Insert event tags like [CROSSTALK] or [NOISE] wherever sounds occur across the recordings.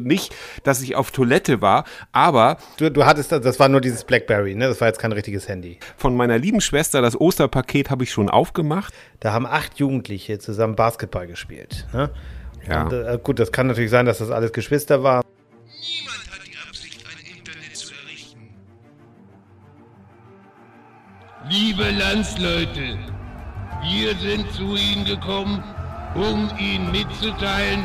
Nicht, dass ich auf Toilette war, aber. Du, du hattest, das war nur dieses Blackberry, ne? Das war jetzt kein richtiges Handy. Von meiner lieben Schwester, das Osterpaket habe ich schon aufgemacht. Da haben acht Jugendliche zusammen Basketball gespielt. Ne? Ja. Und, äh, gut, das kann natürlich sein, dass das alles Geschwister waren. Niemand hat die Absicht, ein Internet zu errichten. Liebe Landsleute, wir sind zu Ihnen gekommen, um Ihnen mitzuteilen,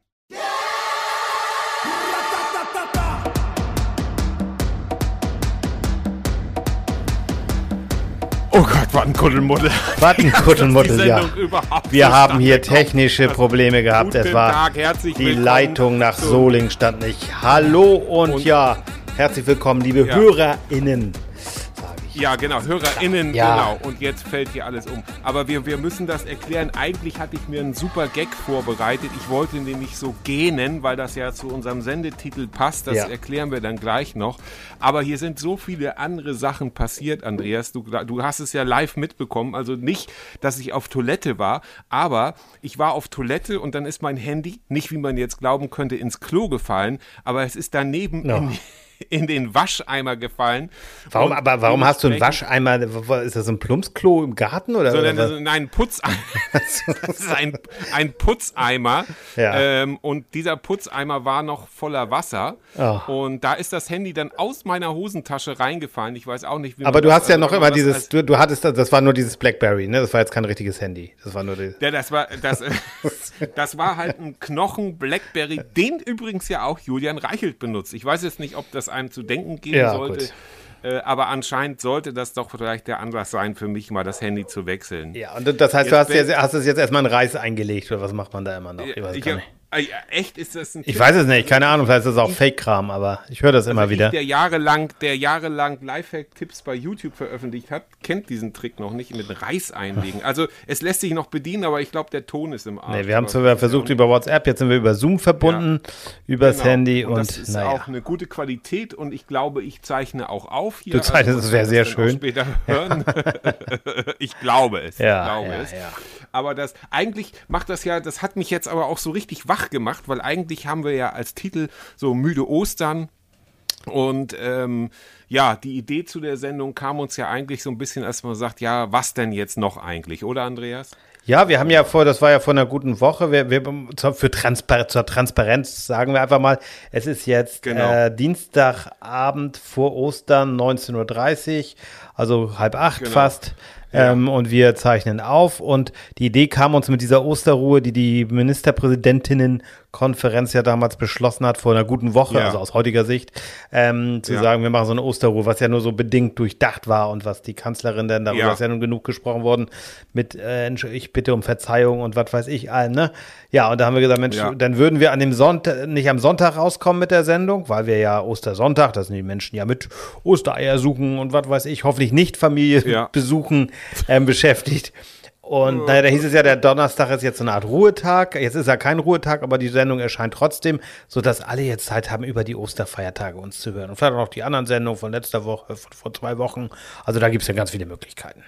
Oh Gott, was ein Kuddelmuddel. Was ein [LAUGHS] Kuddelmuddel, ja. Wir haben hier technische Probleme gehabt. Es war die Leitung nach Soling stand nicht. Hallo und, ja, herzlich willkommen, liebe. HörerInnen. Ja, genau, HörerInnen, Ja. genau. Und jetzt fällt hier alles um. Aber wir, wir müssen das erklären. Eigentlich hatte ich mir einen super Gag vorbereitet. Ich wollte nämlich so gähnen, weil das ja zu unserem Sendetitel passt. Das Ja. erklären wir dann gleich noch. Aber hier sind so viele andere Sachen passiert, Andreas. Du, du hast es ja live mitbekommen. Also nicht, dass ich auf Toilette war, aber ich war auf Toilette und dann ist mein Handy, nicht wie man jetzt glauben könnte, ins Klo gefallen, aber es ist daneben Ja. in, in den Wascheimer gefallen. Warum, aber warum hast du einen Wascheimer? Ist das ein Plumpsklo im Garten? Oder, sondern oder ist ein Putzeimer. [LAUGHS] das ist ein, ein Putzeimer. Ja. Ähm, und dieser Putzeimer war noch voller Wasser. Oh. Und da ist das Handy dann aus meiner Hosentasche reingefallen. Ich weiß auch nicht, wie aber du hast ja noch also, immer dieses, du, du hattest, das das war nur dieses Blackberry, ne? Das war jetzt kein richtiges Handy. Das war nur die, Ja, das war, das, [LAUGHS] das war halt ein Knochen Blackberry, den übrigens ja auch Julian Reichelt benutzt. Ich weiß jetzt nicht, ob das einem zu denken geben Ja, sollte. gut. Äh, aber anscheinend sollte das doch vielleicht der Anlass sein, für mich mal das Handy zu wechseln. Ja, und das heißt, Jetzt du hast, jetzt, hast es jetzt erstmal in Reis eingelegt oder was macht man da immer noch? Ich weiß, es Ich gar ja, echt, ist das ein ich weiß es nicht, keine Ahnung, vielleicht ist das auch Fake-Kram, aber ich höre das immer Also wieder. Ich, der jahrelang, der jahrelang Lifehack-Tipps bei YouTube veröffentlicht hat, kennt diesen Trick noch nicht mit Reis einlegen. [LAUGHS] Also es lässt sich noch bedienen, aber ich glaube, der Ton ist im Arsch. Nee, wir haben ist versucht ja über WhatsApp, jetzt sind wir über Zoom verbunden, übers Genau. Handy und, das ist naja. auch eine gute Qualität und ich glaube, ich zeichne auch auf hier. Du zeichnest, Also, das wäre sehr schön. Später [LAUGHS] hören. [LAUGHS] ich glaube es. Ja, ich glaube ja, es. ja. Aber das eigentlich macht das ja, das hat mich jetzt aber auch so richtig wach gemacht, weil eigentlich haben wir ja als Titel so müde Ostern. Und ähm, ja, die Idee zu der Sendung kam uns ja eigentlich so ein bisschen, als man sagt, ja, was denn jetzt noch eigentlich, oder Andreas? Ja, wir haben ja vor, das war ja vor einer guten Woche, wir, wir, zur- für Transpar zur Transparenz sagen wir einfach mal, es ist jetzt Genau. äh, Dienstagabend vor Ostern, 19.30 Uhr, also halb acht Genau. fast. Ähm, und wir zeichnen auf. Und die Idee kam uns mit dieser Osterruhe, die die Ministerpräsidentinnenkonferenz ja damals beschlossen hat, vor einer guten Woche, Ja. also aus heutiger Sicht, ähm, zu Ja. sagen, wir machen so eine Osterruhe, was ja nur so bedingt durchdacht war und was die Kanzlerin denn darüber Ja. ist ja nun genug gesprochen worden mit äh, ich bitte um Verzeihung und was weiß ich allem, ne? Ja, und da haben wir gesagt, Mensch, dann würden wir an dem Sonntag, nicht am Sonntag rauskommen mit der Sendung, weil wir ja Ostersonntag, da sind die Menschen ja mit Ostereier suchen und was weiß ich, hoffentlich nicht Familie besuchen ähm, beschäftigt. Und naja, da hieß es ja, der Donnerstag ist jetzt so eine Art Ruhetag. Jetzt ist ja kein Ruhetag, aber die Sendung erscheint trotzdem, sodass alle jetzt Zeit haben, über die Osterfeiertage uns zu hören. Und vielleicht auch noch die anderen Sendungen von letzter Woche, von vor zwei Wochen. Also da gibt es ja ganz viele Möglichkeiten.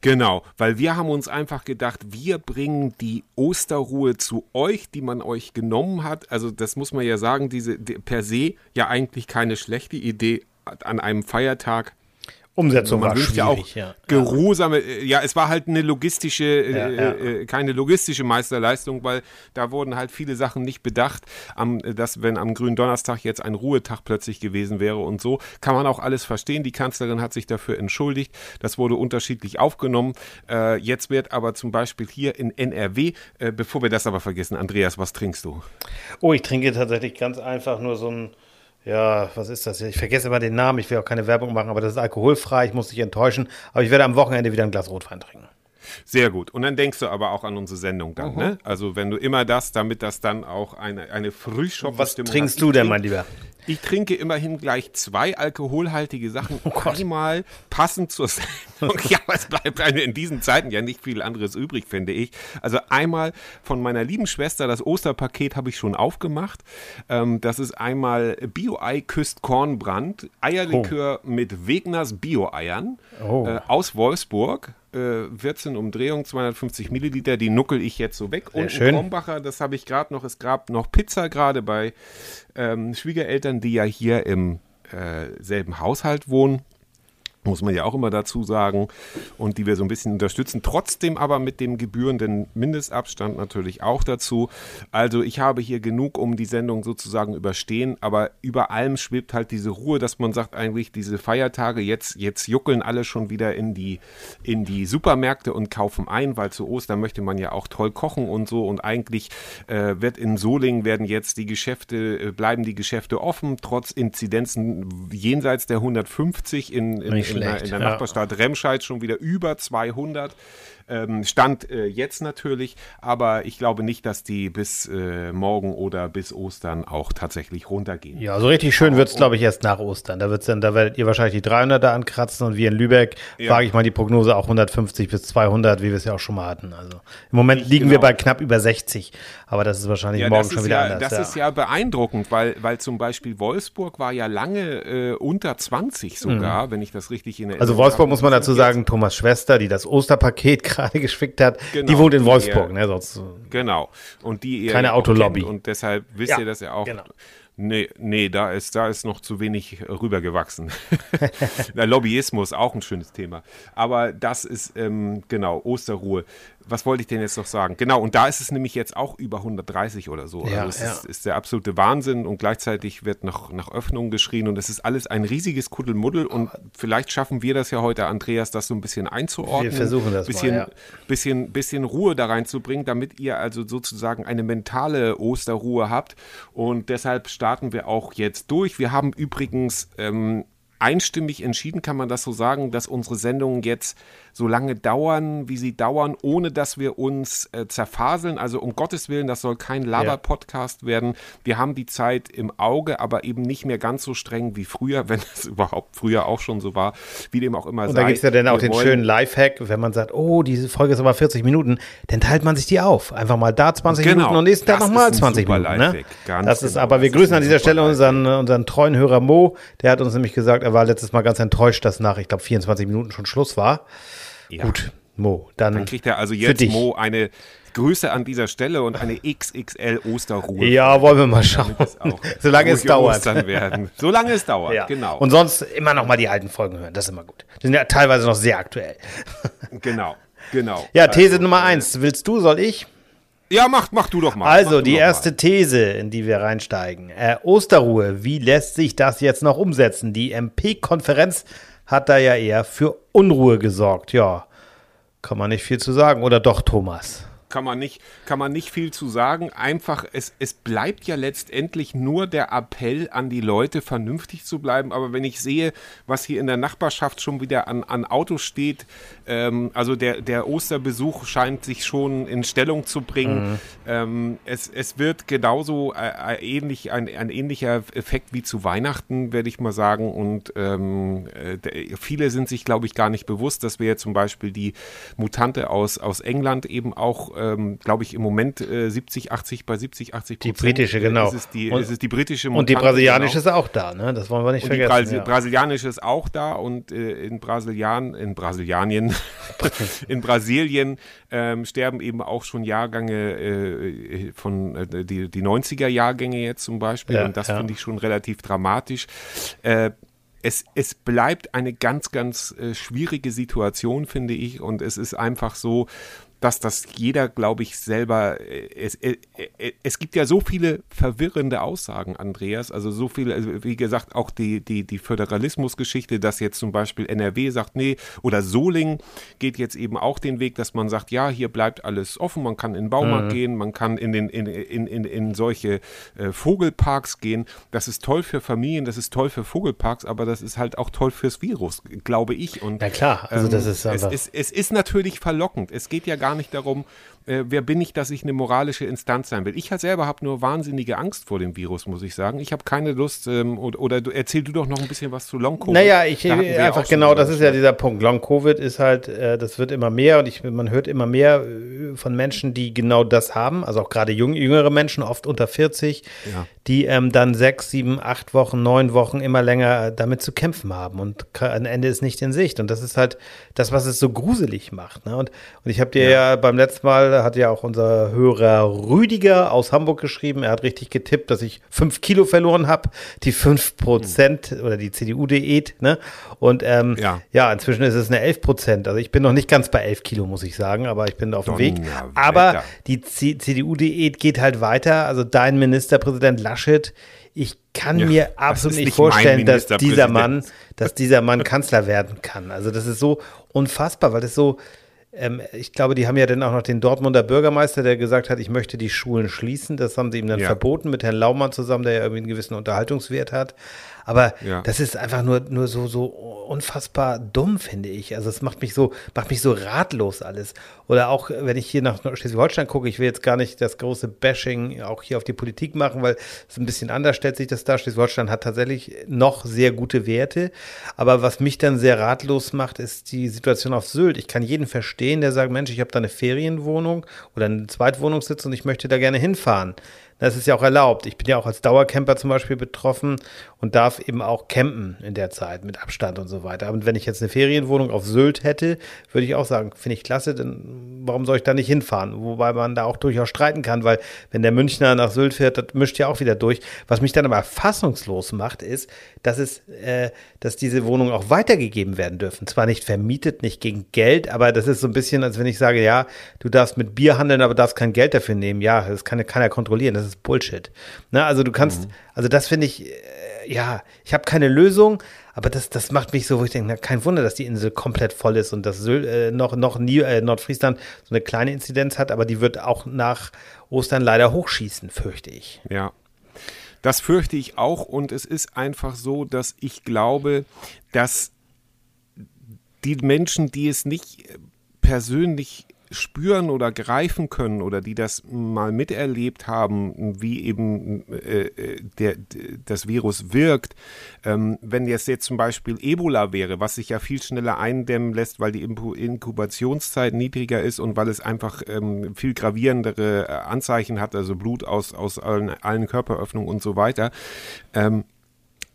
Genau, weil wir haben uns einfach gedacht, wir bringen die Osterruhe zu euch, die man euch genommen hat. Also das muss man ja sagen, diese die, per se ja eigentlich keine schlechte Idee an einem Feiertag. Umsetzung Man war schwierig, ja ja. auch geruhsame, äh, ja, es war halt eine logistische, äh, Ja, ja. Äh, keine logistische Meisterleistung, weil da wurden halt viele Sachen nicht bedacht, am, äh, dass wenn am grünen Donnerstag jetzt ein Ruhetag plötzlich gewesen wäre und so, kann man auch alles verstehen. Die Kanzlerin hat sich dafür entschuldigt, das wurde unterschiedlich aufgenommen. Äh, jetzt wird aber zum Beispiel hier in NRW, äh, bevor wir das aber vergessen, Andreas, was trinkst du? Oh, ich trinke tatsächlich ganz einfach nur so ein, ja, was ist das? Ich vergesse immer den Namen, ich will auch keine Werbung machen, aber das ist alkoholfrei, ich muss dich enttäuschen. Aber ich werde am Wochenende wieder ein Glas Rotwein trinken. Sehr gut. Und dann denkst du aber auch an unsere Sendung dann, ne? Also wenn du immer das, damit das dann auch eine, eine Was Frühschoppen-Stimmung trinkst hat. du denn, mein Lieber? Ich trinke immerhin gleich zwei alkoholhaltige Sachen. Oh Einmal passend zur Sendung. [LAUGHS] ja, aber es bleibt in diesen Zeiten ja nicht viel anderes übrig, finde ich. Also einmal von meiner lieben Schwester, das Osterpaket habe ich schon aufgemacht. Ähm, das ist einmal Bio-Ei küsst Kornbrand, Eierlikör oh. mit Wegners Bio-Eiern oh. äh, aus Wolfsburg. 14 äh, Umdrehungen, 250 Milliliter, die nuckel ich jetzt so weg. Sehr und schön. Krombacher, das habe ich gerade noch, es gab noch Pizza gerade bei ähm, Schwiegereltern, die ja hier im äh, selben Haushalt wohnen muss man ja auch immer dazu sagen, und die wir so ein bisschen unterstützen, trotzdem aber mit dem gebührenden Mindestabstand natürlich auch dazu. Also ich habe hier genug, um die Sendung sozusagen überstehen, aber über allem schwebt halt diese Ruhe, dass man sagt eigentlich, diese Feiertage, jetzt, jetzt juckeln alle schon wieder in die, in die Supermärkte und kaufen ein, weil zu Ostern möchte man ja auch toll kochen und so und eigentlich äh, wird in Solingen werden jetzt die Geschäfte, äh, bleiben die Geschäfte offen, trotz Inzidenzen jenseits der 150 in, in, in schlecht. In der, in der Nachbarstadt Remscheid schon wieder über 200. Ähm, Stand äh, jetzt natürlich, aber ich glaube nicht, dass die bis äh, morgen oder bis Ostern auch tatsächlich runtergehen. Ja, so richtig schön wird es, glaube ich, erst nach Ostern. Da, wird's dann, da werdet ihr wahrscheinlich die 300er ankratzen und wir in Lübeck, ja. wage ich mal die Prognose, auch 150 bis 200, wie wir es ja auch schon mal hatten. Also im Moment ich, liegen genau. wir bei knapp über 60, aber das ist wahrscheinlich ja, morgen schon wieder ja, anders. Das ja. ist ja beeindruckend, weil, weil zum Beispiel Wolfsburg war ja lange äh, unter 20 sogar, mhm. wenn ich das richtig in Erinnerung habe. Also Wolfsburg muss man dazu sagen, Thomas Schwester, die das Osterpaket gerade [LAUGHS] geschickt hat, genau, die wohnt in Wolfsburg, ne? Sonst, genau. Und die keine Autolobby. Und deshalb wisst ja, ihr das ja auch. Genau. Nee, nee, da ist, da ist noch zu wenig rübergewachsen. [LAUGHS] Lobbyismus, auch ein schönes Thema. Aber das ist, ähm, genau, Osterruhe was wollte ich denn jetzt noch sagen? Genau, und da ist es nämlich jetzt auch über 130 oder so. Ja, also es ja. ist, ist, der absolute Wahnsinn und gleichzeitig wird nach, nach Öffnung geschrien und es ist alles ein riesiges Kuddelmuddel und vielleicht schaffen wir das ja heute, Andreas, das so ein bisschen einzuordnen. Wir versuchen das bisschen, mal, ja. bisschen, bisschen Ruhe da reinzubringen, damit ihr also sozusagen eine mentale Osterruhe habt und deshalb starten wir auch jetzt durch. Wir haben übrigens ähm, einstimmig entschieden, kann man das so sagen, dass unsere Sendungen jetzt so lange dauern, wie sie dauern, ohne dass wir uns äh, zerfaseln. Also um Gottes Willen, das soll kein Laber-Podcast ja. werden. Wir haben die Zeit im Auge, aber eben nicht mehr ganz so streng wie früher, [LAUGHS] wenn es überhaupt früher auch schon so war, wie dem auch immer Und sei. da gibt es ja dann auch wir den schönen Lifehack, wenn man sagt, oh, diese Folge ist aber 40 Minuten, dann teilt man sich die auf. Einfach mal da 20 genau, Minuten und nächsten Tag nochmal 20 Minuten. Ne? Das ist genau, aber, wir grüßen an dieser Stelle unseren, unseren treuen Hörer Mo, der hat uns nämlich gesagt, er war letztes Mal ganz enttäuscht, dass nach, ich glaube, 24 Minuten schon Schluss war. Ja. Gut, Mo, dann, dann kriegt er also jetzt Mo eine Grüße an dieser Stelle und eine XXL Osterruhe. Ja, wollen wir mal schauen. Solange es [LAUGHS] dauert. Werden. Solange es dauert, ja. genau. Und sonst immer noch mal die alten Folgen hören, das ist immer gut. Die sind ja teilweise noch sehr aktuell. genau, genau. Ja, These also, Nummer eins. Willst du, soll ich? Ja, mach, mach du doch mal. Also, die erste mal. These, in die wir reinsteigen. Äh, Osterruhe, wie lässt sich das jetzt noch umsetzen? Die MP-Konferenz hat da ja eher für Unruhe gesorgt. Ja, kann man nicht viel zu sagen. Oder doch, Thomas? Kann man nicht, kann man nicht viel zu sagen. Einfach, es, es bleibt ja letztendlich nur der Appell an die Leute, vernünftig zu bleiben. Aber wenn ich sehe, was hier in der Nachbarschaft schon wieder an, an Autos steht, ähm, also der, der Osterbesuch scheint sich schon in Stellung zu bringen. Mhm. Ähm, es, es wird genauso äh, äh ähnlich, ein, ein ähnlicher Effekt wie zu Weihnachten, werde ich mal sagen. Und ähm, äh, viele sind sich, glaube ich, gar nicht bewusst, dass wir zum Beispiel die Mutante aus, aus England eben auch ähm, glaube ich, im Moment äh, 70, 80, bei 70, 80 Prozent. Die britische, genau. Ist es die, und, ist die britische Mutante, Und die brasilianische genau. ist auch da, ne? Das wollen wir nicht und vergessen. Die Brasi ja. brasilianische ist auch da und äh, in Brasilian, in Brasilianien, [LAUGHS] in Brasilien ähm, sterben eben auch schon Jahrgänge äh, von äh, die, die 90er Jahrgänge jetzt zum Beispiel. Ja, und das ja. finde ich schon relativ dramatisch. Äh, es, es bleibt eine ganz, ganz äh, schwierige Situation, finde ich. Und es ist einfach so, dass das jeder, glaube ich, selber, äh, es, es, äh, äh, es, gibt ja so viele verwirrende Aussagen, Andreas, also so viele, also wie gesagt, auch die, die, die Föderalismusgeschichte, dass jetzt zum Beispiel NRW sagt, nee, oder Soling geht jetzt eben auch den Weg, dass man sagt, ja, hier bleibt alles offen, man kann in den Baumarkt mhm. gehen, man kann in, den, in, in, in, in solche äh, Vogelparks gehen, das ist toll für Familien, das ist toll für Vogelparks, aber das ist halt auch toll fürs Virus, glaube ich. Und, ja klar, also das ähm, ist einfach... Es, es, es ist natürlich verlockend, es geht ja gar nicht darum, äh, wer bin ich, dass ich eine moralische Instanz sein will. Ich halt selber habe nur wahnsinnige Angst vor dem Virus, muss ich sagen. Ich habe keine Lust, ähm, oder, oder du, erzähl du doch noch ein bisschen was zu Long-Covid. Naja, ich einfach genau, das ist ja dieser Punkt. Long-Covid ist halt, äh, das wird immer mehr und ich, man hört immer mehr äh, von Menschen, die genau das haben, also auch gerade jung, jüngere Menschen, oft unter 40, ja. die ähm, dann sechs, sieben, acht Wochen, neun Wochen immer länger damit zu kämpfen haben und ein Ende ist nicht in Sicht. Und das ist halt das, was es so gruselig macht. Ne? Und, und ich habe dir ja. ja beim letzten Mal hat ja auch unser Hörer Rüdiger aus Hamburg geschrieben. Er hat richtig getippt, dass ich fünf Kilo verloren habe. Die fünf Prozent mhm. oder die CDU-Diät. Ne? Und ähm, ja. ja, inzwischen ist es eine elf Prozent. Also ich bin noch nicht ganz bei elf Kilo, muss ich sagen, aber ich bin auf dem Weg. Aber die CDU-Diät geht halt weiter. Also dein Ministerpräsident Laschet, ich kann ja, mir absolut nicht vorstellen, dass dieser Mann, dass dieser Mann Kanzler werden kann. Also das ist so unfassbar, weil das so, ähm, ich glaube, die haben ja dann auch noch den Dortmunder Bürgermeister, der gesagt hat, ich möchte die Schulen schließen. Das haben sie ihm dann ja. verboten mit Herrn Laumann zusammen, der ja irgendwie einen gewissen Unterhaltungswert hat. Aber ja. das ist einfach nur, nur so, so unfassbar dumm, finde ich. Also es macht mich so, macht mich so ratlos alles. Oder auch, wenn ich hier nach Schleswig-Holstein gucke, ich will jetzt gar nicht das große Bashing auch hier auf die Politik machen, weil es ein bisschen anders stellt sich das da. Schleswig-Holstein hat tatsächlich noch sehr gute Werte. Aber was mich dann sehr ratlos macht, ist die Situation auf Sylt. Ich kann jeden verstehen, der sagt, Mensch, ich habe da eine Ferienwohnung oder eine Zweitwohnungssitz und ich möchte da gerne hinfahren. Das ist ja auch erlaubt. Ich bin ja auch als Dauercamper zum Beispiel betroffen und darf eben auch campen in der Zeit mit Abstand und so weiter. Und wenn ich jetzt eine Ferienwohnung auf Sylt hätte, würde ich auch sagen, finde ich klasse, denn warum soll ich da nicht hinfahren? Wobei man da auch durchaus streiten kann, weil wenn der Münchner nach Sylt fährt, das mischt ja auch wieder durch. Was mich dann aber fassungslos macht, ist, dass es, äh, dass diese Wohnungen auch weitergegeben werden dürfen. Zwar nicht vermietet, nicht gegen Geld, aber das ist so ein bisschen, als wenn ich sage, ja, du darfst mit Bier handeln, aber darfst kein Geld dafür nehmen. Ja, das kann keiner kontrollieren. Das ist Bullshit. Ne, also du kannst, mhm. also das finde ich, äh, ja, ich habe keine Lösung, aber das, das macht mich so, wo ich denke, na, kein Wunder, dass die Insel komplett voll ist und dass äh, noch, noch nie, äh, Nordfriesland so eine kleine Inzidenz hat, aber die wird auch nach Ostern leider hochschießen, fürchte ich. Ja. Das fürchte ich auch und es ist einfach so, dass ich glaube, dass die Menschen, die es nicht persönlich spüren oder greifen können oder die das mal miterlebt haben, wie eben äh, äh der, das Virus wirkt. Ähm, wenn jetzt, jetzt zum Beispiel Ebola wäre, was sich ja viel schneller eindämmen lässt, weil die Inkubationszeit niedriger ist und weil es einfach ähm, viel gravierendere äh, Anzeichen hat, also Blut aus, aus allen, allen Körperöffnungen und so weiter. Ähm,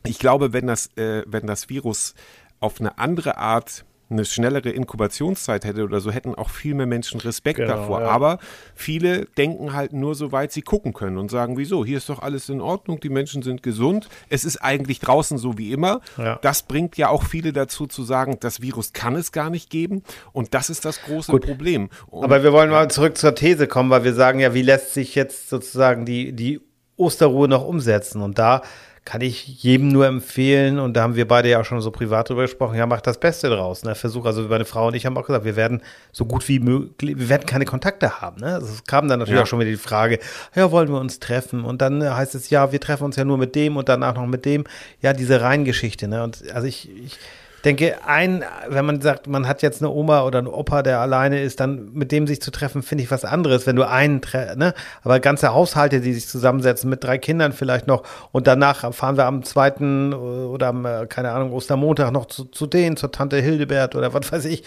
ich glaube, wenn das, äh, wenn das Virus auf eine andere Art eine schnellere Inkubationszeit hätte oder so, hätten auch viel mehr Menschen Respekt genau, davor. Ja. Aber viele denken halt nur, so weit sie gucken können und sagen, wieso, hier ist doch alles in Ordnung, die Menschen sind gesund, es ist eigentlich draußen so wie immer. Ja. Das bringt ja auch viele dazu zu sagen, das Virus kann es gar nicht geben und das ist das große Gut. Problem. Und, Aber wir wollen mal zurück zur These kommen, weil wir sagen ja, wie lässt sich jetzt sozusagen die, die Osterruhe noch umsetzen? Und da kann ich jedem nur empfehlen, und da haben wir beide ja auch schon so privat drüber gesprochen, ja, mach das Beste draus. Ne? Versuch, also meine Frau und ich haben auch gesagt, wir werden so gut wie möglich, wir werden keine Kontakte haben. Ne? Also es kam dann natürlich ja. auch schon wieder die Frage, ja, wollen wir uns treffen? Und dann heißt es, ja, wir treffen uns ja nur mit dem und danach noch mit dem. Ja, diese Reihengeschichte. Ne? Und also ich, ich denke, ein, wenn man sagt, man hat jetzt eine Oma oder einen Opa, der alleine ist, dann mit dem sich zu treffen, finde ich was anderes, wenn du einen, ne? Aber ganze Haushalte, die sich zusammensetzen mit drei Kindern vielleicht noch und danach fahren wir am zweiten oder am, äh, keine Ahnung, Ostermontag noch zu, zu denen, zur Tante Hildebert oder was weiß ich.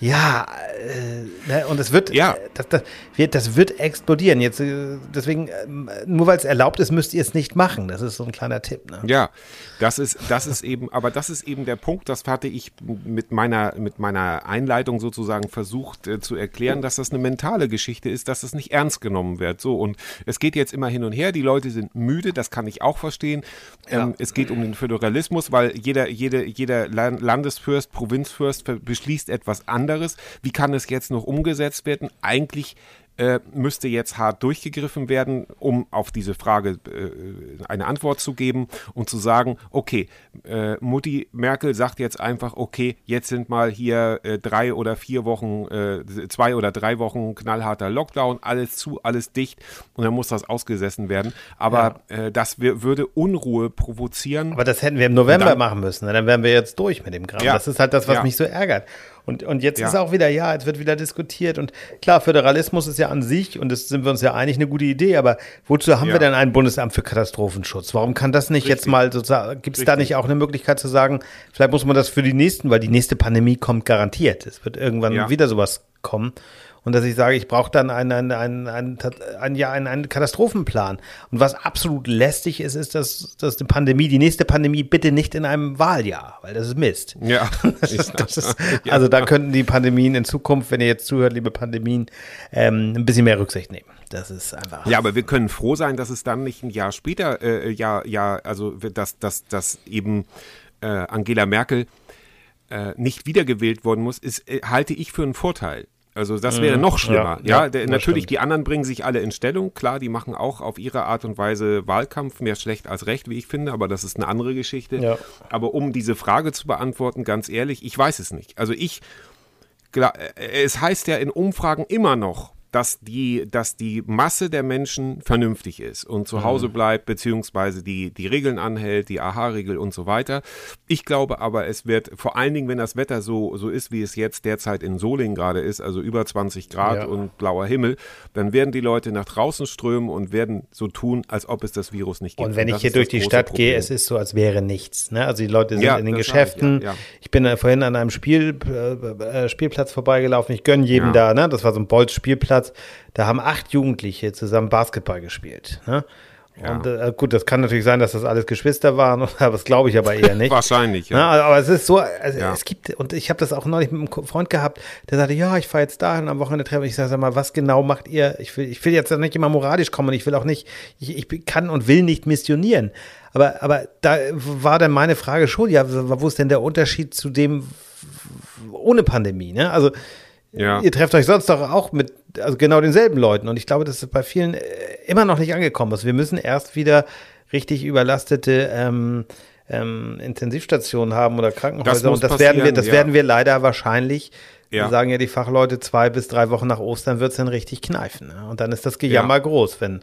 Ja, äh, ne? und es wird, ja. das, das, wird, das wird explodieren. Jetzt, äh, deswegen, äh, nur weil es erlaubt ist, müsst ihr es nicht machen. Das ist so ein kleiner Tipp. Ne? Ja, das ist, das ist eben, aber das ist eben der Punkt, Punkt, das hatte ich mit meiner, mit meiner Einleitung sozusagen versucht äh, zu erklären, dass das eine mentale Geschichte ist, dass das nicht ernst genommen wird. So, und es geht jetzt immer hin und her, die Leute sind müde, das kann ich auch verstehen. Ja. Ähm, es geht um den Föderalismus, weil jeder, jede, jeder Landesfürst, Provinzfürst beschließt etwas anderes. Wie kann es jetzt noch umgesetzt werden? Eigentlich äh, müsste jetzt hart durchgegriffen werden, um auf diese Frage äh, eine Antwort zu geben und zu sagen, okay, äh, Mutti Merkel sagt jetzt einfach, okay, jetzt sind mal hier äh, drei oder vier Wochen, äh, zwei oder drei Wochen knallharter Lockdown, alles zu, alles dicht und dann muss das ausgesessen werden. Aber ja. Äh, das würde Unruhe provozieren. Aber das hätten wir im November dann, machen müssen, ne? dann wären wir jetzt durch mit dem Kram. Ja. Das ist halt das, was ja. mich so ärgert. Und, und jetzt Ja. ist auch wieder, ja, jetzt wird wieder diskutiert. Und klar, Föderalismus ist ja an sich, und das sind wir uns ja einig, eine gute Idee, aber wozu haben Ja. wir denn ein Bundesamt für Katastrophenschutz? Warum kann das nicht jetzt Richtig. mal sozusagen, gibt es da nicht auch eine Möglichkeit zu sagen, vielleicht muss man das für die nächsten, weil die nächste Pandemie kommt garantiert. Es wird irgendwann Ja. wieder sowas kommen. Und dass ich sage, ich brauche dann einen, einen, einen, einen, einen, ja, einen, einen Katastrophenplan. Und was absolut lästig ist, ist, dass, dass die Pandemie, die nächste Pandemie bitte nicht in einem Wahljahr, weil das ist Mist. Ja, [LAUGHS] Das ist, das ist, [LAUGHS] Also da könnten die Pandemien in Zukunft, wenn ihr jetzt zuhört, liebe Pandemien, ähm, ein bisschen mehr Rücksicht nehmen. Das ist einfach. Ja, aber wir können froh sein, dass es dann nicht ein Jahr später, äh, ja, ja, also dass, dass, dass eben äh, Angela Merkel äh, nicht wiedergewählt worden muss, ist, äh, halte ich für einen Vorteil. Also das wäre noch schlimmer. Mhm. Ja, Ja, der, natürlich, stimmt. die anderen bringen sich alle in Stellung. Klar, die machen auch auf ihre Art und Weise Wahlkampf, mehr schlecht als recht, wie ich finde, aber das ist eine andere Geschichte. Ja. Aber um diese Frage zu beantworten, ganz ehrlich, ich weiß es nicht. Also ich, klar, es heißt ja in Umfragen immer noch, dass die, dass die Masse der Menschen vernünftig ist und zu Hause bleibt, beziehungsweise die, die Regeln anhält, die AHA-Regel und so weiter. Ich glaube aber, es wird, vor allen Dingen, wenn das Wetter so, so ist, wie es jetzt derzeit in Solingen gerade ist, also über 20 Grad Ja. und blauer Himmel, dann werden die Leute nach draußen strömen und werden so tun, als ob es das Virus nicht gibt. Und wenn ich das hier durch die Stadt Problem. gehe, es ist so, als wäre nichts. Ne? Also die Leute sind Ja, in den sag ich, Geschäften. ja. Ich bin vorhin an einem Spiel, äh, äh, Spielplatz vorbeigelaufen. Ich gönne jedem da. Ne? Das war so ein Bolz-Spielplatz. Da haben acht Jugendliche zusammen Basketball gespielt. Ne? Ja. Und äh, gut, das kann natürlich sein, dass das alles Geschwister waren, [LAUGHS] aber das glaube ich aber eher nicht. Wahrscheinlich, ja. Ja, aber es ist so, also Ja. es gibt, und ich habe das auch neulich mit einem Freund gehabt, der sagte, ja, ich fahre jetzt dahin am Wochenende treffen. Ich sage, sag mal, was genau macht ihr? Ich will, ich will jetzt nicht immer moralisch kommen und ich will auch nicht, ich, ich kann und will nicht missionieren. Aber, aber da war dann meine Frage schon, ja, wo ist denn der Unterschied zu dem ohne Pandemie? Ne? Also, Ja. ihr trefft euch sonst doch auch mit also genau denselben Leuten. Und ich glaube, das ist bei vielen äh, immer noch nicht angekommen. Also wir müssen erst wieder richtig überlastete ähm, ähm, Intensivstationen haben oder Krankenhäuser. Das und das werden wir, das ja. werden wir leider wahrscheinlich, Ja. sagen ja die Fachleute, zwei bis drei Wochen nach Ostern wird es dann richtig kneifen. Ne? Und dann ist das Gejammer Ja. groß, wenn,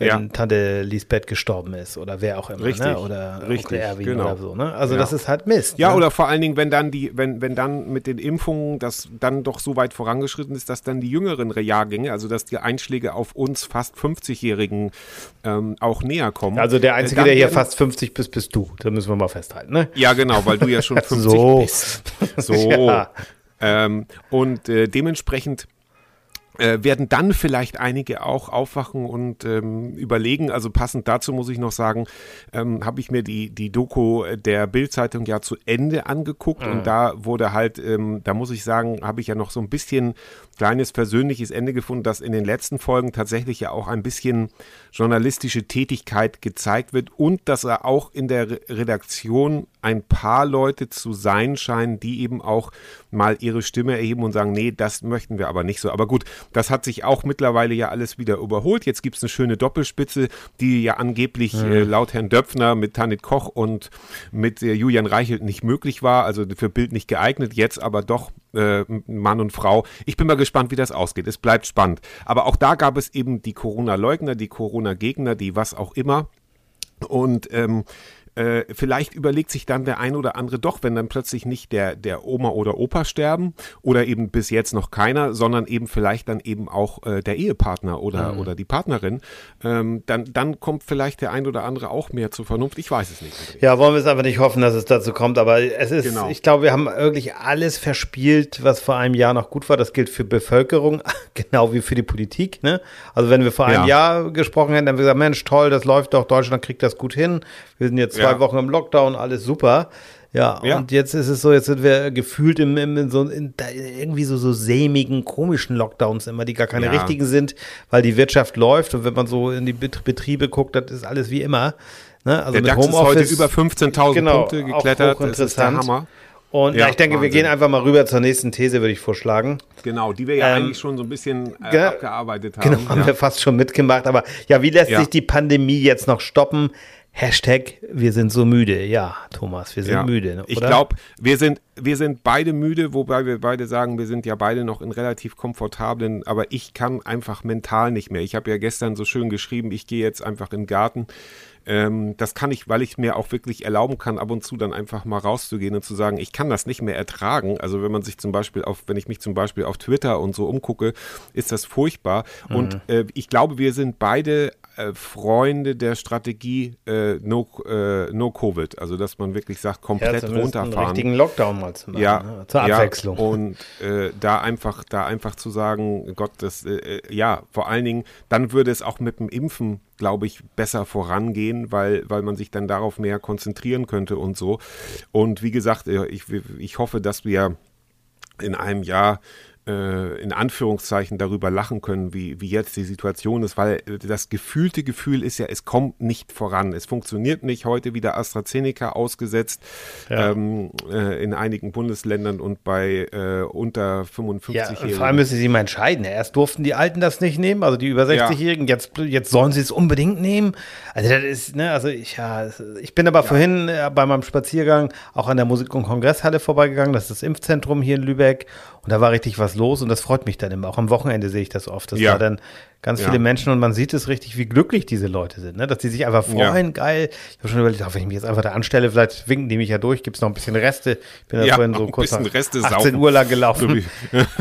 wenn Ja. Tante Lisbeth gestorben ist oder wer auch immer. Richtig, Ne? Oder richtig, Onkel Erwin genau. oder so. Ne? Also Ja. das ist halt Mist. Ja, ne? oder vor allen Dingen, wenn dann die, wenn, wenn dann mit den Impfungen das dann doch so weit vorangeschritten ist, dass dann die jüngeren Jahrgänge, also dass die Einschläge auf uns fast 50-Jährigen ähm, auch näher kommen. Also der Einzige, Äh, dann der hier werden- fast 50 bist, bist du. Da müssen wir mal festhalten. Ne? Ja, genau, weil du ja schon [LAUGHS] 50 So. bist. [LAUGHS] So. Ja. Ähm, und äh, dementsprechend äh, werden dann vielleicht einige auch aufwachen und ähm, überlegen. Also passend dazu muss ich noch sagen, ähm, habe ich mir die, die Doku der Bild-Zeitung ja zu Ende angeguckt und da wurde halt, ähm, da muss ich sagen, habe ich ja noch so ein bisschen kleines persönliches Ende gefunden, dass in den letzten Folgen tatsächlich ja auch ein bisschen journalistische Tätigkeit gezeigt wird und dass er auch in der Re- Redaktion ein paar Leute zu sein scheinen, die eben auch mal ihre Stimme erheben und sagen, nee, das möchten wir aber nicht so. Aber gut, das hat sich auch mittlerweile ja alles wieder überholt. Jetzt gibt es eine schöne Doppelspitze, die ja angeblich äh, laut Herrn Döpfner mit Tanit Koch und mit äh, Julian Reichelt nicht möglich war, also für Bild nicht geeignet, jetzt aber doch äh, Mann und Frau. Ich bin mal gespannt, wie das ausgeht. Es bleibt spannend. Aber auch da gab es eben die Corona-Leugner, die Corona-Gegner, die was auch immer. Und ähm, äh, vielleicht überlegt sich dann der ein oder andere doch, wenn dann plötzlich nicht der, der Oma oder Opa sterben oder eben bis jetzt noch keiner, sondern eben vielleicht dann eben auch äh, der Ehepartner oder, oder die Partnerin, ähm, dann, dann kommt vielleicht der ein oder andere auch mehr zur Vernunft. Ich weiß es nicht. André. Ja, wollen wir es einfach nicht hoffen, dass es dazu kommt. Aber es ist, Genau. ich glaube, wir haben wirklich alles verspielt, was vor einem Jahr noch gut war. Das gilt für Bevölkerung, [LAUGHS] genau wie für die Politik. Ne? Also wenn wir vor einem Ja. Jahr gesprochen hätten, dann hätten wir gesagt, Mensch, toll, das läuft doch, Deutschland kriegt das gut hin. Wir sind jetzt zwei Ja. Wochen im Lockdown, alles super. Ja, Ja. und jetzt ist es so, jetzt sind wir gefühlt im, im, in so, in, irgendwie so, so sämigen, komischen Lockdowns immer, die gar keine Ja. richtigen sind, weil die Wirtschaft läuft und wenn man so in die Bet- Betriebe guckt, das ist alles wie immer. Ne? Also Der mit DAX ist heute Homeoffice- über 15.000 Genau, Punkte geklettert. Das ist der. Hammer. Und Ja, ja, ich denke, wir Wahnsinn. gehen einfach mal rüber zur nächsten These, würde ich vorschlagen. Genau, die wir ja Ähm, eigentlich schon so ein bisschen äh, ge- abgearbeitet haben. Genau, haben ja. wir fast schon mitgemacht. Aber ja, wie lässt sich die Pandemie jetzt noch stoppen? Hashtag, wir sind so müde. Ja, Thomas, wir sind Ja. müde. ne, Ich oder? glaube, wir sind, wir sind beide müde, wobei wir beide sagen, wir sind ja beide noch in relativ komfortablen, aber ich kann einfach mental nicht mehr. Ich habe ja gestern so schön geschrieben, ich gehe jetzt einfach in den Garten. Ähm, das kann ich, weil ich mir auch wirklich erlauben kann, ab und zu dann einfach mal rauszugehen und zu sagen, ich kann das nicht mehr ertragen. Also wenn man sich zum Beispiel auf, wenn ich mich zum Beispiel auf Twitter und so umgucke, ist das furchtbar. Und äh, ich glaube, wir sind beide äh, Freunde der Strategie äh, no, äh, no Covid. Also dass man wirklich sagt, ja, komplett einen runterfahren. richtigen Lockdown mal zu machen. Ja, ne? Zur ja, Abwechslung. und äh, da einfach, da einfach zu sagen, Gott, das, äh, ja, vor allen Dingen, dann würde es auch mit dem Impfen, glaube ich, besser vorangehen, weil, weil man sich dann darauf mehr konzentrieren könnte und so. Und wie gesagt, ich, ich hoffe, dass wir in einem Jahr äh, in Anführungszeichen darüber lachen können, wie, wie jetzt die Situation ist, weil äh, das gefühlte Gefühl ist ja, es kommt nicht voran. Es funktioniert nicht. Heute wieder AstraZeneca ausgesetzt Ja. ähm, äh, in einigen Bundesländern und bei äh, unter 55 Ja, vor allem müssen sie mal entscheiden. Erst durften die Alten das nicht nehmen, also die über Ja. 60-Jährigen, jetzt, jetzt sollen sie es unbedingt nehmen. Also das ist, ne, also ich, ja, ich bin aber vorhin äh, bei meinem Spaziergang auch an der Musik- und Kongresshalle vorbeigegangen, das ist das Impfzentrum hier in Lübeck und da war richtig was los und das freut mich dann immer. Auch am Wochenende sehe ich das oft, dass Ja. da dann ganz Ja. viele Menschen und man sieht es richtig, wie glücklich diese Leute sind, ne? dass die sich einfach Ja. freuen, geil. Ich habe schon überlegt, ach, wenn ich mich jetzt einfach da anstelle, vielleicht winken die mich ja durch, gibt es noch ein bisschen Reste. Ich bin da Ja, vorhin so kurz nach Reste 18 saufen. Uhr lang gelaufen.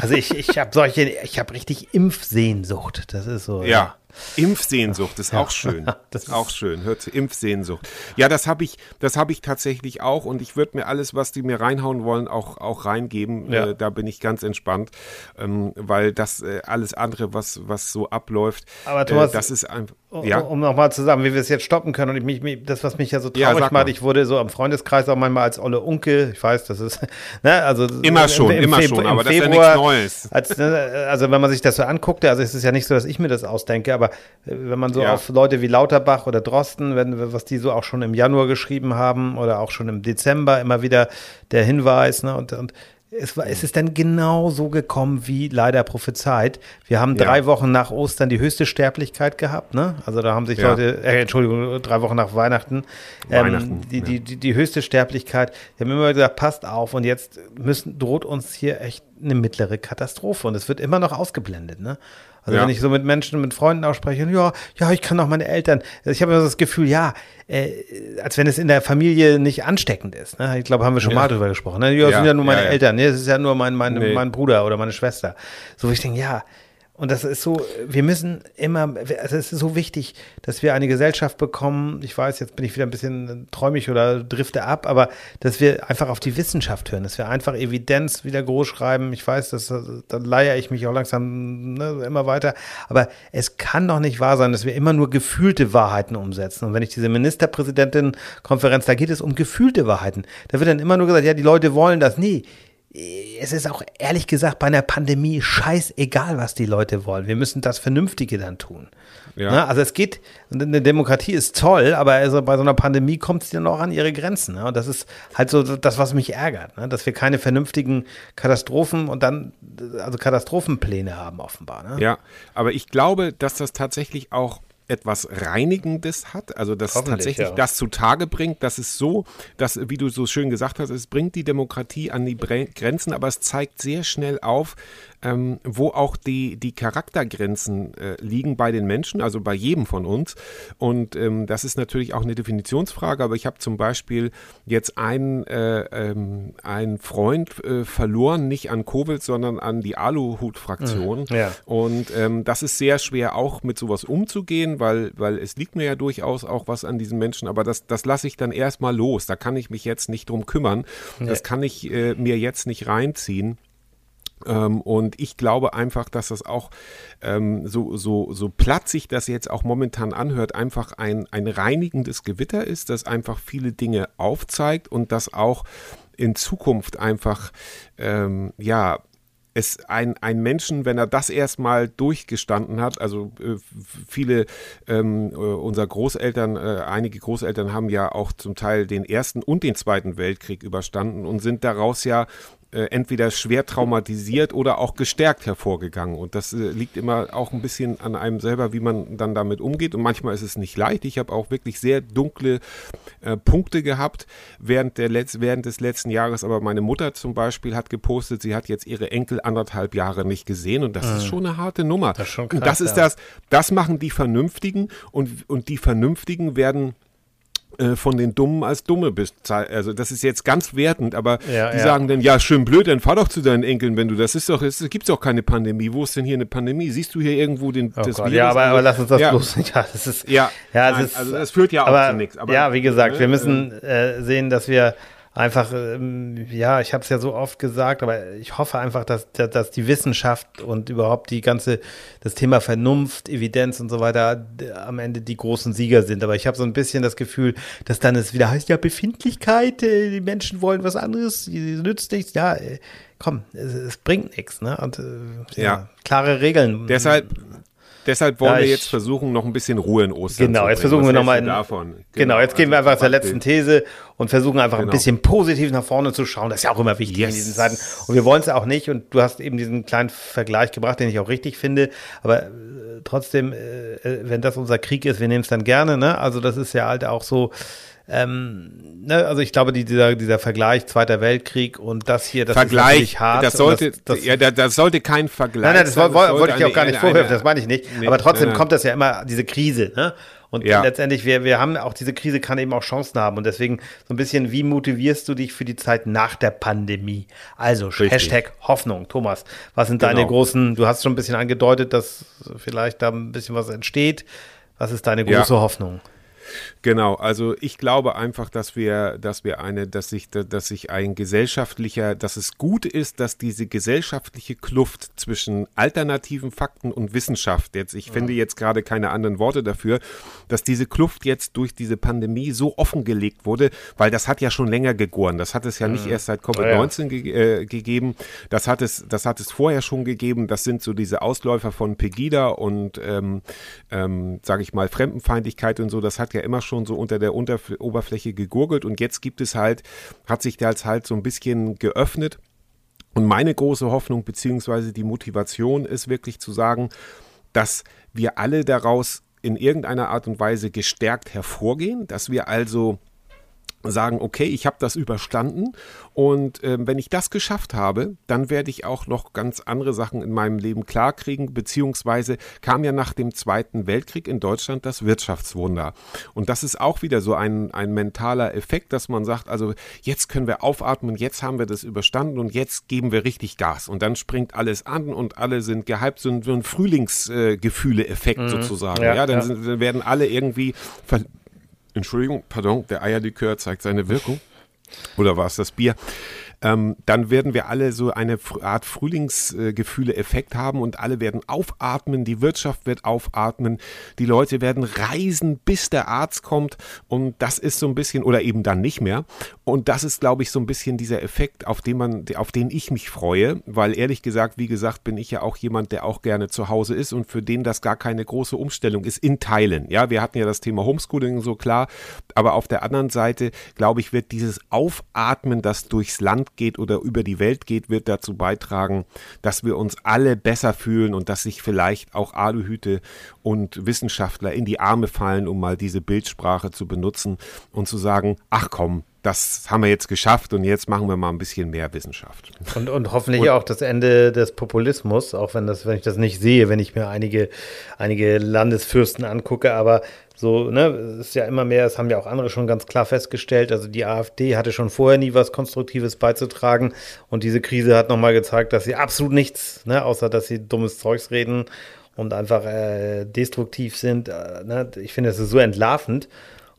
Also ich, ich habe solche, ich habe richtig Impfsehnsucht. Das ist so. Ja. Impfsehnsucht ist auch schön. [LAUGHS] Das ist- auch schön. Hört Impfsehnsucht. Ja, das habe ich, das habe ich tatsächlich auch und ich würde mir alles, was die mir reinhauen wollen, auch, auch reingeben. Ja. Äh, da bin ich ganz entspannt, ähm, weil das äh, alles andere, was, was so abläuft, Aber Thomas, äh, das ist einfach. Um, Ja, um nochmal zu sagen, wie wir es jetzt stoppen können und ich mich, mich das, was mich ja so Ja, traurig sag macht, ich wurde so am Freundeskreis auch manchmal als Olle Unke, ich weiß, das ist, [LAUGHS] ne, also Immer schon, immer schon, aber das ist ja nichts Neues. Als, ne, also wenn man sich das so anguckt, also es ist ja nicht so, dass ich mir das ausdenke, aber äh, wenn man so Ja. auf Leute wie Lauterbach oder Drosten, wenn, was die so auch schon im Januar geschrieben haben oder auch schon im Dezember immer wieder der Hinweis, ne, und, und es, war, es ist dann genau so gekommen, wie leider prophezeit. Wir haben Ja. drei Wochen nach Ostern die höchste Sterblichkeit gehabt, ne? Also da haben sich Ja. Leute, äh, Entschuldigung, drei Wochen nach Weihnachten, ähm, Weihnachten, die, ja. die, die, die höchste Sterblichkeit. Wir haben immer gesagt, passt auf und jetzt müssen, droht uns hier echt eine mittlere Katastrophe und es wird immer noch ausgeblendet, ne? Also Ja. wenn ich so mit Menschen, mit Freunden ausspreche, ja, ja, ich kann auch meine Eltern. Also ich habe immer so das Gefühl, ja, äh, als wenn es in der Familie nicht ansteckend ist. Ne? Ich glaube, haben wir schon Ja. mal drüber gesprochen. Ne? Ja, das Ja, sind ja nur meine. Eltern. Nee, das ist ja nur mein, mein, Nee. mein Bruder oder meine Schwester. So, wo ich denke, ja, und das ist so, wir müssen immer, also es ist so wichtig, dass wir eine Gesellschaft bekommen. Ich weiß, jetzt bin ich wieder ein bisschen träumig oder drifte ab, aber dass wir einfach auf die Wissenschaft hören, dass wir einfach Evidenz wieder groß schreiben. Ich weiß, dass, da leier ich mich auch langsam ne, immer weiter. Aber es kann doch nicht wahr sein, dass wir immer nur gefühlte Wahrheiten umsetzen. Und wenn ich diese Ministerpräsidentin-Konferenz, da geht es um gefühlte Wahrheiten. Da wird dann immer nur gesagt, ja, die Leute wollen das. Nee, es ist auch ehrlich gesagt bei einer Pandemie scheißegal, was die Leute wollen. Wir müssen das Vernünftige dann tun. Ja. Ne? Also es geht, eine Demokratie ist toll, aber also bei so einer Pandemie kommt es dann auch an ihre Grenzen. Ne? Und das ist halt so das, was mich ärgert, ne? dass wir keine vernünftigen Katastrophen und dann, also Katastrophenpläne haben offenbar. Ne? Ja, aber ich glaube, dass das tatsächlich auch etwas Reinigendes hat, also dass Hoffentlich, tatsächlich ja. das zutage bringt, dass es so, dass, wie du so schön gesagt hast, es bringt die Demokratie an die Grenzen, aber es zeigt sehr schnell auf, ähm, wo auch die, die Charaktergrenzen äh, liegen bei den Menschen, also bei jedem von uns. Und ähm, das ist natürlich auch eine Definitionsfrage, aber ich habe zum Beispiel jetzt einen, äh, ähm, einen Freund äh, verloren, nicht an Covid, sondern an die Aluhut-Fraktion. Ja. Und ähm, das ist sehr schwer auch mit sowas umzugehen, weil, weil es liegt mir ja durchaus auch was an diesen Menschen, aber das, das lasse ich dann erstmal los. Da kann ich mich jetzt nicht drum kümmern. Das kann ich äh, mir jetzt nicht reinziehen. Ähm, und ich glaube einfach, dass das auch ähm, so, so, so platt sich das jetzt auch momentan anhört, einfach ein, ein reinigendes Gewitter ist, das einfach viele Dinge aufzeigt und das auch in Zukunft einfach, ähm, ja, es ein, ein Menschen, wenn er das erstmal durchgestanden hat, also äh, viele ähm, äh, unserer Großeltern, äh, einige Großeltern haben ja auch zum Teil den ersten und den zweiten Weltkrieg überstanden und sind daraus ja äh, entweder schwer traumatisiert oder auch gestärkt hervorgegangen. Und das äh, liegt immer auch ein bisschen an einem selber, wie man dann damit umgeht. Und manchmal ist es nicht leicht. Ich habe auch wirklich sehr dunkle äh, Punkte gehabt während, der Letz während des letzten Jahres. Aber meine Mutter zum Beispiel hat gepostet, sie hat jetzt ihre Enkel anderthalb Jahre nicht gesehen. Und das mhm. ist schon eine harte Nummer. Das krass, und das ist ja. das, das machen die Vernünftigen. Und, und die Vernünftigen werden von den Dummen als Dumme bist. Also das ist jetzt ganz wertend, aber ja, die ja. sagen dann, ja, schön blöd, dann fahr doch zu deinen Enkeln, wenn du das ist doch, es gibt doch keine Pandemie. Wo ist denn hier eine Pandemie? Siehst du hier irgendwo den oh das Gott, Virus? Ja, aber, aber lass uns das ja. bloß nicht. [LAUGHS] Ja, das ist, ja, ja nein, ist, also das führt ja aber, auch zu nichts. ja, wie gesagt, wir müssen äh, sehen, dass wir einfach, ähm, ja, ich habe es ja so oft gesagt, aber ich hoffe einfach, dass, dass die Wissenschaft und überhaupt die ganze, das Thema Vernunft, Evidenz und so weiter am Ende die großen Sieger sind. Aber ich habe so ein bisschen das Gefühl, dass dann es wieder heißt, ja, Befindlichkeit, äh, die Menschen wollen was anderes, es nützt nichts. Ja, äh, komm, es, es bringt nichts. Ne? Und, äh, ja, ja, klare Regeln. Deshalb, Deshalb wollen ja, wir jetzt versuchen, noch ein bisschen Ruhe in Ostern genau, zu Genau, jetzt versuchen wir nochmal Genau, genau, jetzt gehen wir einfach zur letzten These und versuchen einfach genau. ein bisschen positiv nach vorne zu schauen. Das ist ja auch immer wichtig yes. in diesen Zeiten. Und wir wollen es auch nicht. Und du hast eben diesen kleinen Vergleich gebracht, den ich auch richtig finde. Aber äh, trotzdem, äh, äh wenn das unser Krieg ist, wir nehmen es dann gerne. Ne? Also das ist ja halt auch so ähm, ne, also ich glaube, die, dieser, dieser Vergleich Zweiter Weltkrieg und das hier, das Vergleich, ist hart. Das sollte, das, das, ja, das sollte kein Vergleich Nein, nein, das, sein, das wollte ich dir auch gar nicht vorwerfen, das meine ich nicht. Nee, Aber trotzdem kommt das ja immer, diese Krise, ne? Und ja. letztendlich, wir, wir haben auch diese Krise kann eben auch Chancen haben. Und deswegen so ein bisschen, wie motivierst du dich für die Zeit nach der Pandemie? Also Richtig. Hashtag Hoffnung. Thomas, was sind genau. deine großen, du hast schon ein bisschen angedeutet, dass vielleicht da ein bisschen was entsteht. Was ist deine große ja. Hoffnung? Genau, also ich glaube einfach, dass wir, dass wir eine, dass sich, dass sich ein gesellschaftlicher, dass es gut ist, dass diese gesellschaftliche Kluft zwischen alternativen Fakten und Wissenschaft, jetzt, ich ja. finde jetzt gerade keine anderen Worte dafür, dass diese Kluft jetzt durch diese Pandemie so offengelegt wurde, weil das hat ja schon länger gegoren. Das hat es ja nicht mhm. erst seit Covid-19 ja. ge äh, gegeben. Das hat es, das hat es vorher schon gegeben. Das sind so diese Ausläufer von Pegida und, ähm, ähm, sage ich mal, Fremdenfeindlichkeit und so. Das hat ja immer schon so unter der Unterf Oberfläche gegurgelt und jetzt gibt es halt, hat sich das halt so ein bisschen geöffnet. Und meine große Hoffnung beziehungsweise die Motivation ist wirklich zu sagen, dass wir alle daraus in irgendeiner Art und Weise gestärkt hervorgehen, dass wir also sagen, okay, ich habe das überstanden und äh, wenn ich das geschafft habe, dann werde ich auch noch ganz andere Sachen in meinem Leben klarkriegen, beziehungsweise kam ja nach dem Zweiten Weltkrieg in Deutschland das Wirtschaftswunder. Und das ist auch wieder so ein, ein mentaler Effekt, dass man sagt, also jetzt können wir aufatmen, jetzt haben wir das überstanden und jetzt geben wir richtig Gas. Und dann springt alles an und alle sind gehypt, so ein, so ein Frühlingsgefühle-Effekt mhm. sozusagen. Ja, ja dann, ja. Sind, werden alle irgendwie Entschuldigung, pardon, der Eierlikör zeigt seine Wirkung. Oder war es das Bier? Ähm, dann werden wir alle so eine Art Frühlingsgefühle-Effekt haben und alle werden aufatmen, die Wirtschaft wird aufatmen, die Leute werden reisen, bis der Arzt kommt und das ist so ein bisschen, oder eben dann nicht mehr. Und das ist, glaube ich, so ein bisschen dieser Effekt, auf den man, auf den ich mich freue, weil ehrlich gesagt, wie gesagt, bin ich ja auch jemand, der auch gerne zu Hause ist und für den das gar keine große Umstellung ist, in Teilen. Ja, wir hatten ja das Thema Homeschooling so klar, aber auf der anderen Seite, glaube ich, wird dieses Aufatmen, das durchs Land geht oder über die Welt geht, wird dazu beitragen, dass wir uns alle besser fühlen und dass sich vielleicht auch Aluhüte und Wissenschaftler in die Arme fallen, um mal diese Bildsprache zu benutzen und zu sagen, ach komm, das haben wir jetzt geschafft und jetzt machen wir mal ein bisschen mehr Wissenschaft. Und, und hoffentlich und, auch das Ende des Populismus, auch wenn das, wenn ich das nicht sehe, wenn ich mir einige, einige Landesfürsten angucke, aber so, ne, ist ja immer mehr, das haben ja auch andere schon ganz klar festgestellt. Also die AfD hatte schon vorher nie was Konstruktives beizutragen und diese Krise hat nochmal gezeigt, dass sie absolut nichts, ne, außer dass sie dummes Zeugs reden und einfach äh, destruktiv sind. Äh, ne? Ich finde, es ist so entlarvend.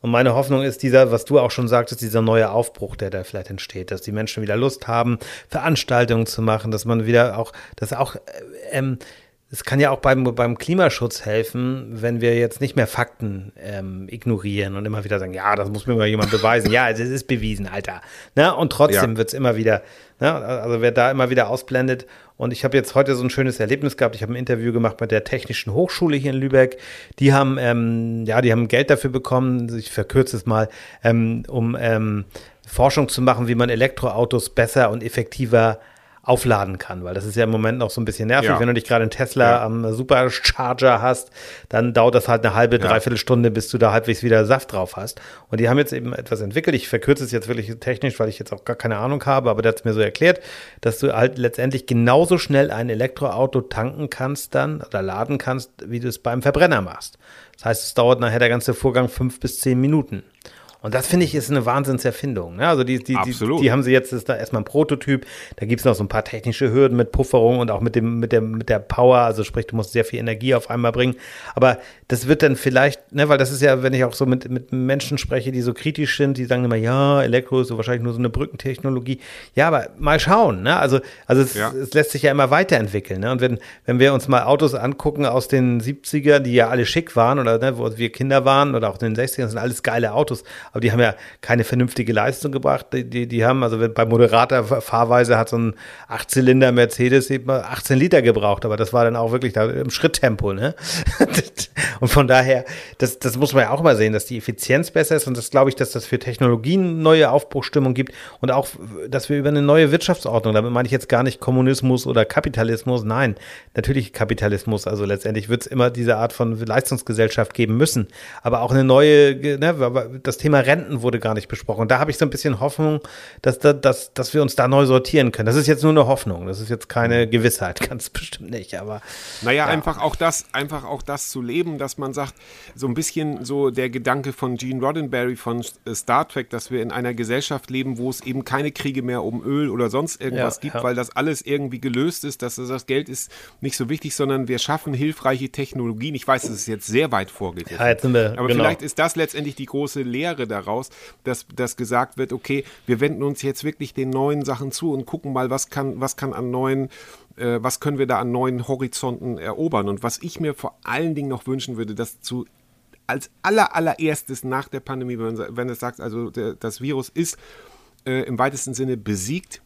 Und meine Hoffnung ist dieser, was du auch schon sagtest, dieser neue Aufbruch, der da vielleicht entsteht, dass die Menschen wieder Lust haben, Veranstaltungen zu machen, dass man wieder auch, dass auch, äh, ähm, es kann ja auch beim, beim Klimaschutz helfen, wenn wir jetzt nicht mehr Fakten ähm, ignorieren und immer wieder sagen, ja, das muss mir mal jemand beweisen. ja, es ist bewiesen, Alter. Ne? Und trotzdem ja. wird es immer wieder, ne? also wer da immer wieder ausblendet. Und ich habe jetzt heute so ein schönes Erlebnis gehabt. Ich habe ein Interview gemacht mit der Technischen Hochschule hier in Lübeck. Die haben, ähm, ja, die haben Geld dafür bekommen, ich verkürze es mal, ähm, um ähm, Forschung zu machen, wie man Elektroautos besser und effektiver aufladen kann, weil das ist ja im Moment noch so ein bisschen nervig. Ja. Wenn du dich gerade in Tesla Ja. am Supercharger hast, dann dauert das halt eine halbe, Ja. dreiviertel Stunde, bis du da halbwegs wieder Saft drauf hast. Und die haben jetzt eben etwas entwickelt. Ich verkürze es jetzt wirklich technisch, weil ich jetzt auch gar keine Ahnung habe, aber der hat es mir so erklärt, dass du halt letztendlich genauso schnell ein Elektroauto tanken kannst dann oder laden kannst, wie du es beim Verbrenner machst. Das heißt, es dauert nachher der ganze Vorgang fünf bis zehn Minuten. Und das finde ich ist eine Wahnsinnserfindung. Ne? Also die, die, die, die haben sie jetzt, ist da erstmal ein Prototyp. Da gibt es noch so ein paar technische Hürden mit Pufferung und auch mit dem, mit dem, mit der Power. Also sprich, du musst sehr viel Energie auf einmal bringen. Aber das wird dann vielleicht, ne, weil das ist ja, wenn ich auch so mit, mit Menschen spreche, die so kritisch sind, die sagen immer, ja, Elektro ist so wahrscheinlich nur so eine Brückentechnologie. Ja, aber mal schauen, ne? Also, also es, Ja. es lässt sich ja immer weiterentwickeln. Ne? Und wenn, wenn wir uns mal Autos angucken aus den 70er, die ja alle schick waren oder ne, wo wir Kinder waren oder auch in den 60ern, das sind alles geile Autos, aber die haben ja keine vernünftige Leistung gebracht. Die, die, die haben, also bei moderater Fahrweise hat so ein Achtzylinder Mercedes eben 18 Liter gebraucht, aber das war dann auch wirklich da im Schritttempo, ne? [LAUGHS] und von daher, das, das muss man ja auch mal sehen, dass die Effizienz besser ist und das glaube ich, dass das für Technologien neue Aufbruchstimmung gibt und auch, dass wir über eine neue Wirtschaftsordnung, damit meine ich jetzt gar nicht Kommunismus oder Kapitalismus, nein, natürlich Kapitalismus, also letztendlich wird es immer diese Art von Leistungsgesellschaft geben müssen, aber auch eine neue, ne, das Thema Renten wurde gar nicht besprochen und da habe ich so ein bisschen Hoffnung, dass, da, dass, dass wir uns da neu sortieren können. Das ist jetzt nur eine Hoffnung, das ist jetzt keine Gewissheit, [LAUGHS] ganz bestimmt nicht, aber Naja, einfach auch das, einfach auch das zu leben, dass man sagt, so ein bisschen so der Gedanke von Gene Roddenberry von äh, Star Trek, dass wir in einer Gesellschaft leben, wo es eben keine Kriege mehr um Öl oder sonst irgendwas Ja, gibt, ja. weil das alles irgendwie gelöst ist, dass das Geld ist nicht so wichtig, sondern wir schaffen hilfreiche Technologien. Ich weiß, das ist jetzt sehr weit vorgegriffen. Ja, Aber genau. vielleicht ist das letztendlich die große Lehre daraus, dass, dass gesagt wird, okay, wir wenden uns jetzt wirklich den neuen Sachen zu und gucken mal, was kann, was kann an neuen, äh, was können wir da an neuen Horizonten erobern. Und was ich mir vor allen Dingen noch wünschen würde, dass zu als aller, allererstes nach der Pandemie, wenn, es sagt, also der, das Virus ist äh, im weitesten Sinne besiegt,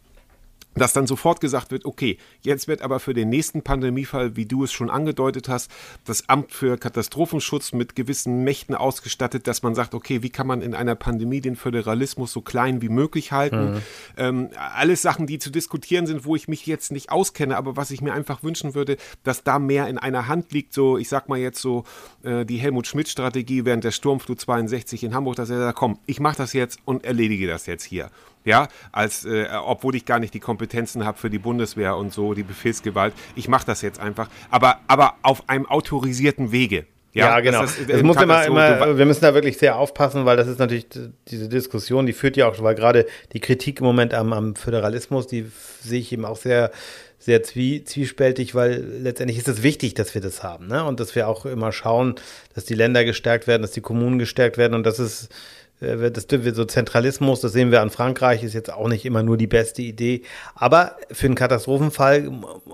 dass dann sofort gesagt wird, okay, jetzt wird aber für den nächsten Pandemiefall, wie du es schon angedeutet hast, das Amt für Katastrophenschutz mit gewissen Mächten ausgestattet, dass man sagt, okay, wie kann man in einer Pandemie den Föderalismus so klein wie möglich halten? Ähm, alles Sachen, die zu diskutieren sind, wo ich mich jetzt nicht auskenne, aber was ich mir einfach wünschen würde, dass da mehr in einer Hand liegt, so, ich sag mal jetzt so, äh, die Helmut-Schmidt-Strategie während der Sturmflut 62 in Hamburg, dass er sagt, komm, ich mache das jetzt und erledige das jetzt hier. Ja, als äh, obwohl ich gar nicht die Kompetenzen habe für die Bundeswehr und so, die Befehlsgewalt. Ich mache das jetzt einfach, aber, aber auf einem autorisierten Wege. Ja, genau. dass Es äh, muss immer, immer, wir müssen da wirklich sehr aufpassen, weil das ist natürlich diese Diskussion, die führt ja auch, weil gerade die Kritik im Moment am, am Föderalismus, die sehe ich eben auch sehr, sehr zwie, zwiespältig, weil letztendlich ist es wichtig, dass wir das haben, ne? Und dass wir auch immer schauen, dass die Länder gestärkt werden, dass die Kommunen gestärkt werden und das ist das wird so Zentralismus, das sehen wir an Frankreich, ist jetzt auch nicht immer nur die beste Idee. Aber für einen Katastrophenfall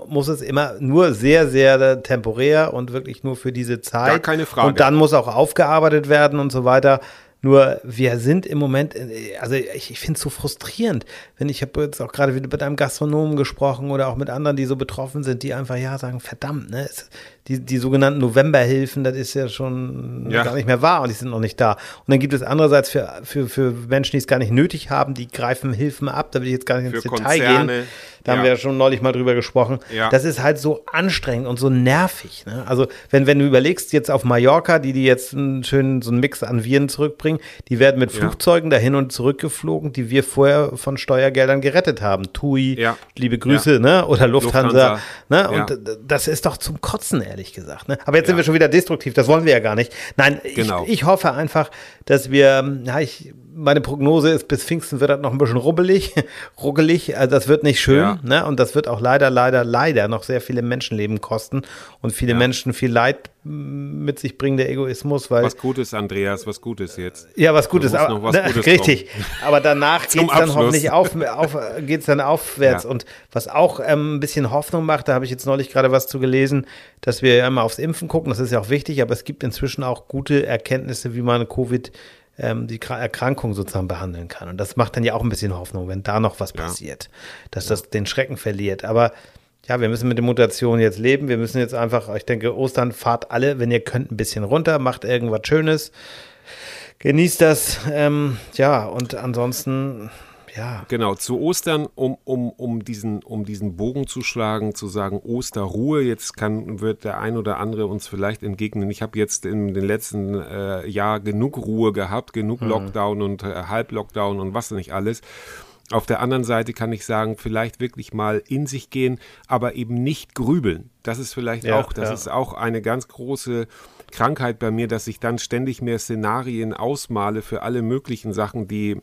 muss es immer nur sehr, sehr temporär und wirklich nur für diese Zeit. Gar keine Frage. Und dann muss auch aufgearbeitet werden und so weiter. Nur wir sind im Moment, äh, also ich, ich finde es so frustrierend, wenn ich habe jetzt auch gerade wieder mit einem Gastronomen gesprochen oder auch mit anderen, die so betroffen sind, die einfach ja sagen, verdammt, ne, es, die, die sogenannten Novemberhilfen, das ist ja schon Ja. gar nicht mehr wahr und die sind noch nicht da. Und dann gibt es andererseits für, für, für Menschen, die es gar nicht nötig haben, die greifen Hilfen ab, da will ich jetzt gar nicht ins Für Detail Konzerne, gehen. Da haben ja. wir ja schon neulich mal drüber gesprochen. Ja. Das ist halt so anstrengend und so nervig. Ne? Also wenn, wenn du überlegst, jetzt auf Mallorca, die die jetzt einen schönen so einen Mix an Viren zurückbringen, die werden mit. Flugzeugen dahin und zurückgeflogen, die wir vorher von Steuergeldern gerettet haben. TUI, liebe Grüße, ne? Oder Lufthansa. Lufthansa. Ne? Und das ist doch zum Kotzen, ehrlich gesagt. Ne? Aber jetzt sind Ja. wir schon wieder destruktiv, das wollen wir ja gar nicht. Nein, Genau. ich, ich hoffe einfach, dass wir, ja, ich, meine Prognose ist, bis Pfingsten wird das noch ein bisschen rubbelig, [LAUGHS] ruckelig. Also das wird nicht schön, Ja. ne? Und das wird auch leider, leider, leider noch sehr viele Menschenleben kosten und viele Menschen viel Leid mit sich bringen, der Egoismus, weil Was Gutes, Andreas, was Gutes jetzt. ja, was Gutes, aber noch was ne, Gutes [LAUGHS] richtig. Aber danach Zum geht's dann Abschluss. hoffentlich auf, auf geht's dann aufwärts. Ja. Und was auch ähm, ein bisschen Hoffnung macht, da habe ich jetzt neulich gerade was zu gelesen, dass wir ja immer aufs Impfen gucken. Das ist ja auch wichtig, aber es gibt inzwischen auch gute Erkenntnisse, wie man Covid ähm, die Kra- Erkrankung sozusagen behandeln kann. Und das macht dann ja auch ein bisschen Hoffnung, wenn da noch was Ja. passiert, dass das den Schrecken verliert. Aber ja, wir müssen mit der Mutation jetzt leben. Wir müssen jetzt einfach, ich denke, Ostern fahrt alle, wenn ihr könnt, ein bisschen runter, macht irgendwas Schönes Genießt das, ähm, ja, und ansonsten, ja. Genau, zu Ostern, um, um, um, diesen, um diesen Bogen zu schlagen, zu sagen Osterruhe, jetzt kann, wird der ein oder andere uns vielleicht entgegnen. Ich habe jetzt in den letzten äh, Jahr genug Ruhe gehabt, genug mhm. Lockdown und äh, Halblockdown und was nicht alles. Auf der anderen Seite kann ich sagen, vielleicht wirklich mal in sich gehen, aber eben nicht grübeln. Das ist vielleicht ja, auch, das ja. ist auch eine ganz große Krankheit bei mir, dass ich dann ständig mehr Szenarien ausmale für alle möglichen Sachen, die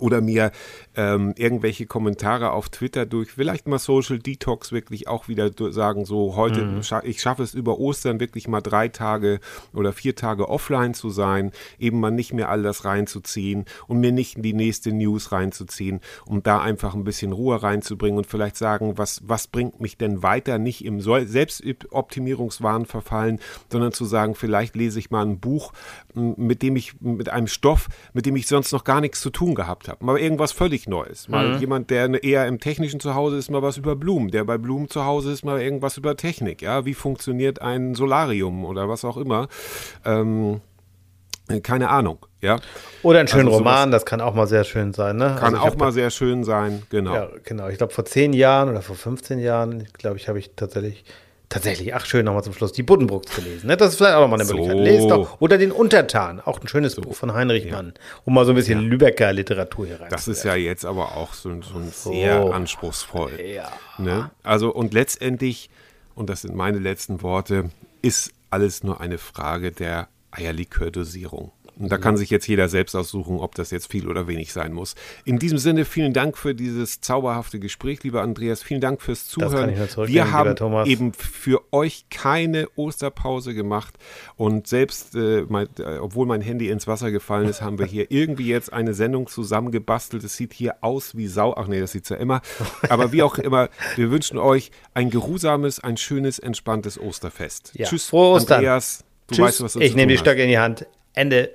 oder mir ähm, irgendwelche Kommentare auf Twitter durch, vielleicht mal Social Detox wirklich auch wieder sagen, so heute, mhm. scha ich schaffe es über Ostern wirklich mal drei Tage oder vier Tage offline zu sein, eben mal nicht mehr all das reinzuziehen und mir nicht die nächste News reinzuziehen, um da einfach ein bisschen Ruhe reinzubringen und vielleicht sagen, was, was bringt mich denn weiter, nicht im Selbstoptimierungswahn verfallen, sondern zu sagen, vielleicht lese ich mal ein Buch, mit dem ich, mit einem Stoff, mit dem ich sonst noch gar nichts zu tun gehabt habe. Mal irgendwas völlig Neues. Mal mhm. jemand, der eher im Technischen zu Hause ist, mal was über Blumen. Der bei Blumen zu Hause ist, mal irgendwas über Technik. Ja, wie funktioniert ein Solarium oder was auch immer. Ähm, keine Ahnung, ja. Oder ein schöner also Roman, das kann auch mal sehr schön sein, ne? Kann also auch mal sehr schön sein, genau. Ja, genau. Ich glaube, vor zehn Jahren oder vor 15 Jahren, glaube ich, habe ich tatsächlich Tatsächlich, ach schön, nochmal zum Schluss, die Buddenbrooks gelesen. Ne? Das ist vielleicht auch nochmal eine so. Möglichkeit. Lest doch. Oder den Untertan, auch ein schönes so. Buch von Heinrich ja. Mann, um mal so ein bisschen ja. Lübecker Literatur hier rein Das ist ja jetzt aber auch so, so, sehr anspruchsvoll. Ja. Ne? Also und letztendlich, und das sind meine letzten Worte, ist alles nur eine Frage der Eierlikördosierung. Und da kann sich jetzt jeder selbst aussuchen, ob das jetzt viel oder wenig sein muss. In diesem Sinne, vielen Dank für dieses zauberhafte Gespräch, lieber Andreas. Vielen Dank fürs Zuhören. Wir haben eben für euch keine Osterpause gemacht. Und selbst, äh, mein, äh, obwohl mein Handy ins Wasser gefallen ist, haben wir hier [LAUGHS] irgendwie jetzt eine Sendung zusammengebastelt. Es sieht hier aus wie Sau. Ach nee, das sieht ja immer. Aber wie auch immer, wir wünschen euch ein geruhsames, ein schönes, entspanntes Osterfest. Ja. Tschüss, Frohe Ostern. Andreas. Du Tschüss. weißt, Ich nehme die Stöcke in die Hand. Ende.